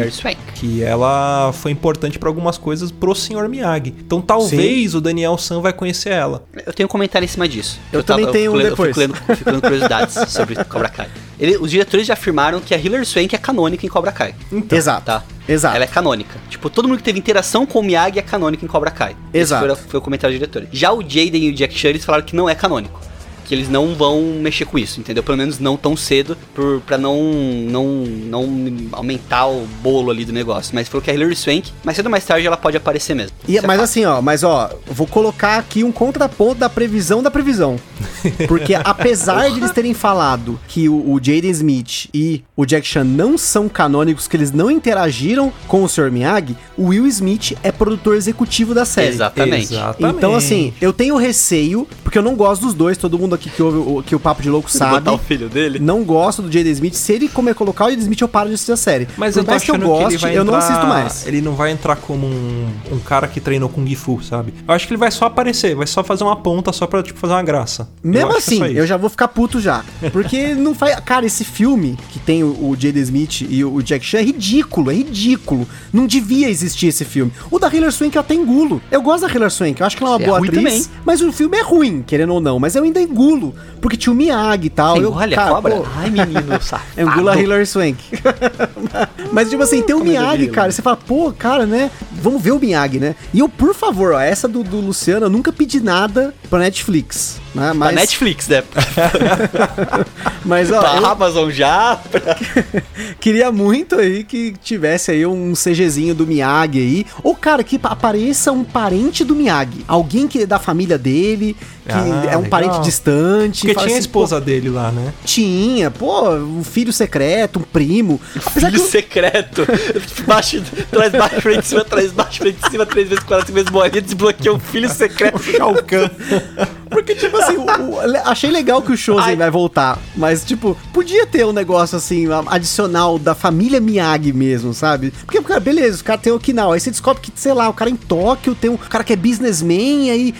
que ela foi importante pra algumas coisas pro Sr. Miyagi. Então talvez o Daniel San vai conhecer ela. Eu tenho um comentário cima disso. Eu também tenho um fico lendo- depois. Eu fico lendo, fico lendo curiosidades sobre Cobra Kai. Ele- os diretores já afirmaram que a Hilary Swank é canônica em Cobra Kai. Exato. Tá? Exato. Ela é canônica. Tipo, todo mundo que teve interação com o Miyagi é canônico em Cobra Kai. Exato. Esse foi, foi o comentário do diretor. Já o Jaden e o Jack Chan, eles falaram que não é canônico. Que eles não vão mexer com isso, entendeu? Pelo menos não tão cedo, por, pra não, não, não aumentar o bolo ali do negócio. Mas falou que a Hilary Swank, mais cedo ou mais tarde, ela pode aparecer mesmo. E- é mas assim, ó, mas ó, vou colocar aqui um contraponto da previsão da previsão. Porque apesar de eles terem falado que o, o Jaden Smith e o Jack Chan não são canônicos, que eles não interagiram com o Sr. Miyagi, o Will Smith é produtor executivo da série. Exatamente. Exatamente. Então, assim, eu tenho receio, porque eu não gosto dos dois, todo mundo aqui que ouve o, que o Papo de Louco sabe. Botar o filho dele. Não gosto do Jaden Smith. Se ele comer colocar o Jaden Smith, eu paro de assistir a série. Mas Por eu tô mais que eu que goste, vai eu não entrar- assisto mais. Ele não vai entrar como um, um cara que treinou Kung Fu, sabe? Eu acho que ele vai só aparecer, vai só fazer uma ponta só pra, tipo, fazer uma graça. Mesmo Eu acho que é assim, eu já vou ficar puto já. Porque não faz. Cara, esse filme que tem o, o Jaden Smith e o Jack Chan é ridículo, é ridículo. Não devia existir esse filme. O da Hilary Swank eu até engulo. Eu gosto da Hilary Swank, eu acho que ela é uma É boa atriz. também. Mas o filme é ruim, querendo ou não. Mas eu ainda engulo. Porque tinha o Miyagi e tal. eu, Olha, cara, cobra. pô, Ai, menino, safado. é Angula a Hilary Swank. Mas, tipo assim, tem o Comédia Miyagi, cara. Você fala, pô, cara, né? Vamos ver o Miyagi, né? E eu, por favor, ó, essa do, do Luciano, eu nunca pedi nada pra Netflix. Né? Pra Mas, Netflix, né? mas ó, pra eu Amazon já. pra- queria muito aí que tivesse aí um CGzinho do Miyagi aí. Ou, cara, que apareça um parente do Miyagi. Alguém que é da família dele, que Ah, é um legal. parente distante. Porque tinha a assim, esposa dele lá, né? pô, tinha, pô, um filho secreto, um primo. Apesar Filho eu- secreto. Baixo, traz baixo, frente, cima, traz baixo, frente, cima, três vezes, quatro, cinco vezes, bolinha, desbloqueou o filho secreto. Shao Kahn. Porque, tipo assim, o- o- achei legal que o Shozen Ai. vai voltar. Mas, tipo, podia ter um negócio assim, a- adicional da família Miyagi mesmo, sabe? Porque, cara, beleza, os caras têm Okinawa. Aí você descobre que, sei lá, o cara em Tóquio tem um cara que é businessman. Aí,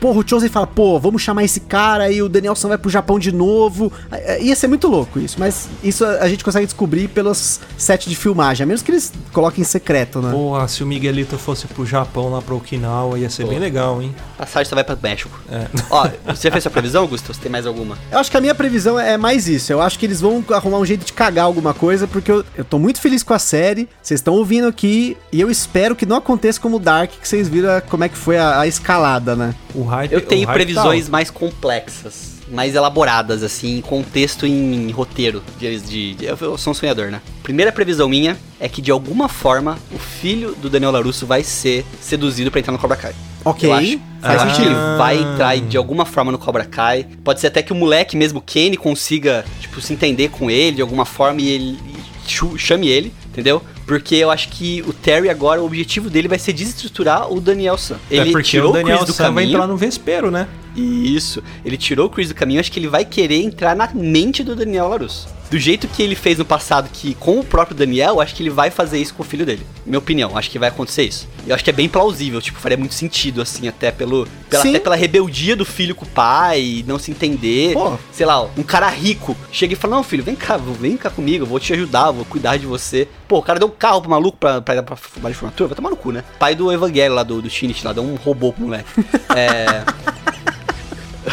porra, o Chosen fala, pô, vamos chamar esse cara. Aí o Danielson vai pro Japão de novo. Aí Ia ser muito louco isso. Mas isso a, a gente consegue descobrir pelos sets de filmagem. A menos que eles coloquem em secreto, né? Porra, se o Miguelito fosse pro Japão lá pra Okinawa, ia ser bem legal, hein? Passagem só vai pra México. É. Ó, você fez sua previsão, Augusto? Você tem mais alguma? Eu acho que a minha previsão é mais isso. Eu acho que eles vão arrumar um jeito de cagar alguma coisa, porque eu, eu tô muito feliz com a série. Vocês estão ouvindo aqui e eu espero que não aconteça como o Dark, que vocês viram como é que foi a, a escalada, né? O hype, Eu o tenho hype previsões tá mais complexas, mais elaboradas, assim, em contexto em roteiro. De, de- de- eu sou um sonhador, né? Primeira previsão minha é que de alguma forma o filho do Daniel Larusso vai ser seduzido pra entrar no Cobra Kai. Ok. Eu acho. Faz que sentido. ele vai entrar de alguma forma no Cobra Kai. Pode ser até que o moleque, mesmo Kenny, consiga, tipo, se entender com ele de alguma forma e ele chame ele, entendeu? Porque eu acho que o Terry agora, o objetivo dele vai ser desestruturar o Daniel San. É Ele porque tirou o Daniel Chris do San vai caminho. entrar no Vespero, né? Isso. Ele tirou o Chris do caminho, acho que ele vai querer entrar na mente do Daniel LaRusso. Do jeito que ele fez no passado, que com o próprio Daniel, acho que ele vai fazer isso com o filho dele. Minha opinião, acho que vai acontecer isso. Eu acho que é bem plausível, tipo, faria muito sentido, assim, até pelo. Pela, Sim. até pela rebeldia do filho com o pai, não se entender. Pô. Sei lá, um cara rico chega e fala: Não, filho, vem cá, vem cá comigo, eu vou te ajudar, vou cuidar de você. Pô, o cara deu um carro pro maluco pra, pra, pra, pra de formatura, vai tomar no cu, né? Pai do Evangelho lá do, do Shinich lá, deu um robô pro moleque. É.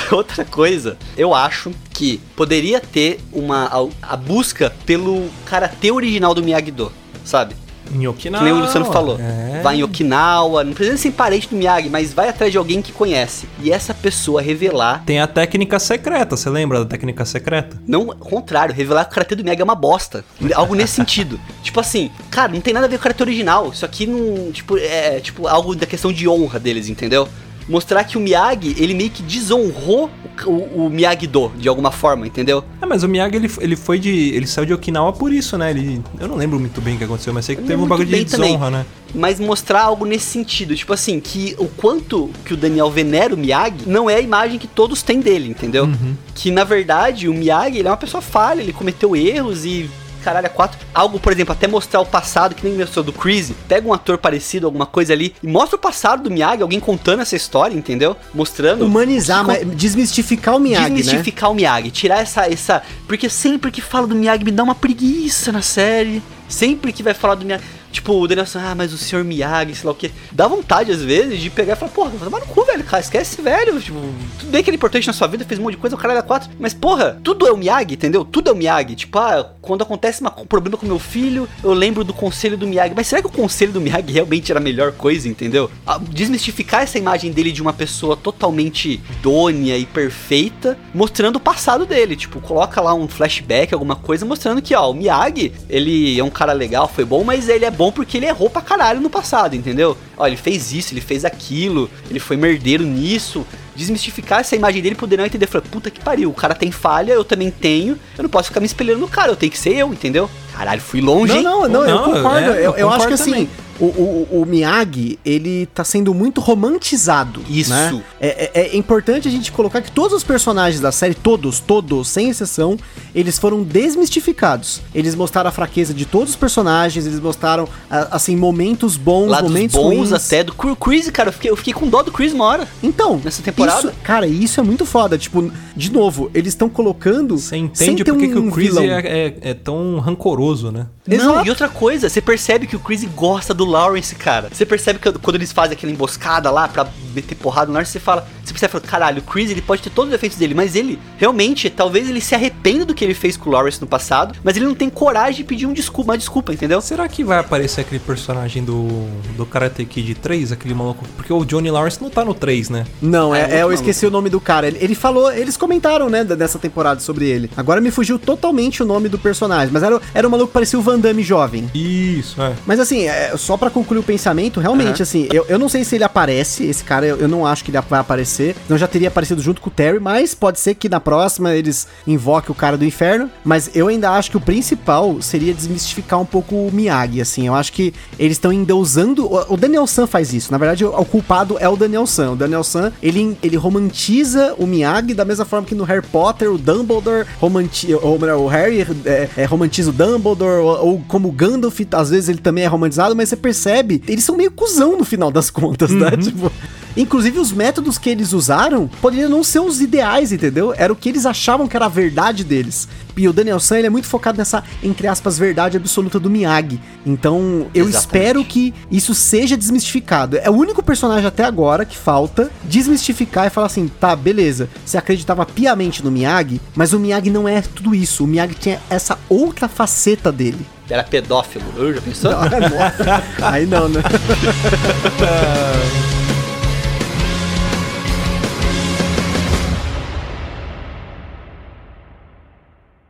Outra coisa, eu acho que poderia ter uma a, a busca pelo karatê original do Miyagi-Do, sabe? Em Que Okinawa. nem o Luciano falou. É. Vai em Okinawa, não precisa ser parente do Miyagi, mas vai atrás de alguém que conhece. E essa pessoa revelar, Tem a técnica secreta, você lembra da técnica secreta? não, contrário, revelar que o karatê do Miyagi é uma bosta. Algo nesse sentido. Tipo assim, cara, não tem nada a ver com o karatê original. Isso aqui não, tipo, é tipo algo da questão de honra deles, entendeu? Mostrar que o Miyagi, ele meio que desonrou o, o, Miyagi-Do, de alguma forma, entendeu? É, mas o Miyagi, ele, ele foi de... Ele saiu de Okinawa por isso, né? Ele... Eu não lembro muito bem o que aconteceu, mas sei que Eu teve um bagulho de desonra, né? mas mostrar algo nesse sentido, tipo assim, que o quanto que o Daniel venera o Miyagi não é a imagem que todos têm dele, entendeu? Uhum. Que na verdade o Miyagi ele é uma pessoa falha, ele cometeu erros e caralho, é quatro. Algo, por exemplo, até mostrar o passado, que nem mostrou do Chris, pega um ator parecido, alguma coisa ali, e mostra o passado do Miyagi, alguém contando essa história, entendeu? Mostrando. Humanizar, mas desmistificar o Miyagi, né? desmistificar o Miyagi, tirar essa, essa. Porque sempre que fala do Miyagi me dá uma preguiça na série. Sempre que vai falar do Miyagi. Tipo, o Daniel ah, mas o senhor Miyagi, sei lá o que. Dá vontade, às vezes, de pegar e falar, porra, vai tomar no cu, velho, cara, esquece velho. Tipo, tudo bem que ele é importante na sua vida, fez um monte de coisa, o cara era quatro. Mas, porra, tudo é o Miyagi, entendeu? Tudo é o Miyagi. Tipo, ah, quando acontece um problema com meu filho, eu lembro do conselho do Miyagi. Mas será que o conselho do Miyagi realmente era a melhor coisa, entendeu? Ah, Desmistificar essa imagem dele de uma pessoa totalmente idônea e perfeita, mostrando o passado dele. Tipo, coloca lá um flashback, alguma coisa, mostrando que, ó, o Miyagi, ele é um cara legal, foi bom, mas ele é bom porque ele errou pra caralho no passado, entendeu? Ó, ele fez isso, ele fez aquilo, ele foi merdeiro nisso. Desmistificar essa imagem dele, poder não entender. Falar, puta que pariu, o cara tem falha, eu também tenho, eu não posso ficar me espelhando no cara, eu tenho que ser eu, entendeu? Caralho, fui longe, hein? Não, não, não, eu Não, concordo. é, eu, eu eu acho que concordo assim, também. O, o, o Miyagi, ele tá sendo muito romantizado. Isso. né? É, é- é importante a gente colocar que todos os personagens da série, todos, todos, sem exceção, eles foram desmistificados. Eles mostraram a fraqueza de todos os personagens, eles mostraram, assim, momentos bons, Lados momentos bons ruins. até do Chris, cara, eu fiquei, eu fiquei com dó do Chris uma hora. Então, Nessa temporada. isso- cara, isso é muito foda. Tipo, de novo, eles estão colocando. Você sem entende por que que um o Chris é, é- é tão rancoroso, né? Não, Exato. e outra coisa, você percebe que o Chris gosta do Lawrence, cara. Você percebe que quando eles fazem aquela emboscada lá pra meter porrada no Lawrence, você fala, você percebe, fala, caralho, o Chris ele pode ter todos os defeitos dele, mas ele realmente, talvez ele se arrependa do que ele fez com o Lawrence no passado, mas ele não tem coragem de pedir um desculpa, uma desculpa, entendeu? Será que vai aparecer aquele personagem do, do Karate Kid 3, aquele maluco? Porque o Johnny Lawrence não tá no 3, né? Não, é é, muito é, eu maluco. esqueci o nome do cara. Ele, ele falou, eles comentaram, né, dessa temporada sobre ele. Agora me fugiu totalmente o nome do personagem, mas era, era um maluco que parecia o Van Damme jovem. Isso, é. Mas assim, é, só pra concluir o pensamento, realmente, Aham. assim, eu, eu não sei se ele aparece, esse cara, eu, eu não acho que ele vai aparecer. Não já teria aparecido junto com o Terry, mas pode ser que na próxima eles invoquem o cara do inferno. Mas eu ainda acho que o principal seria desmistificar um pouco o Miyagi, assim. Eu acho que eles estão endeusando. O, o Daniel San faz isso. Na verdade, o, culpado é o Daniel San. O Daniel San, ele, ele romantiza o Miyagi da mesma forma que no Harry Potter, o Dumbledore romantiza. O Harry é, é, romantiza o Dumbledore, ou, ou como o Gandalf, às vezes ele também é romantizado, mas você percebe, eles são meio cuzão no final das contas, né? Tipo, Inclusive, os métodos que eles usaram poderiam não ser os ideais, entendeu? Era o que eles achavam que era a verdade deles. E o Daniel San, ele é muito focado nessa, entre aspas, verdade absoluta do Miyagi. Então, eu Exatamente. espero que isso seja desmistificado. É o único personagem até agora que falta desmistificar e falar assim, tá, beleza, você acreditava piamente no Miyagi, mas o Miyagi não é tudo isso. O Miyagi tinha essa outra faceta dele. Era pedófilo. Eu já pensou? Aí não, né?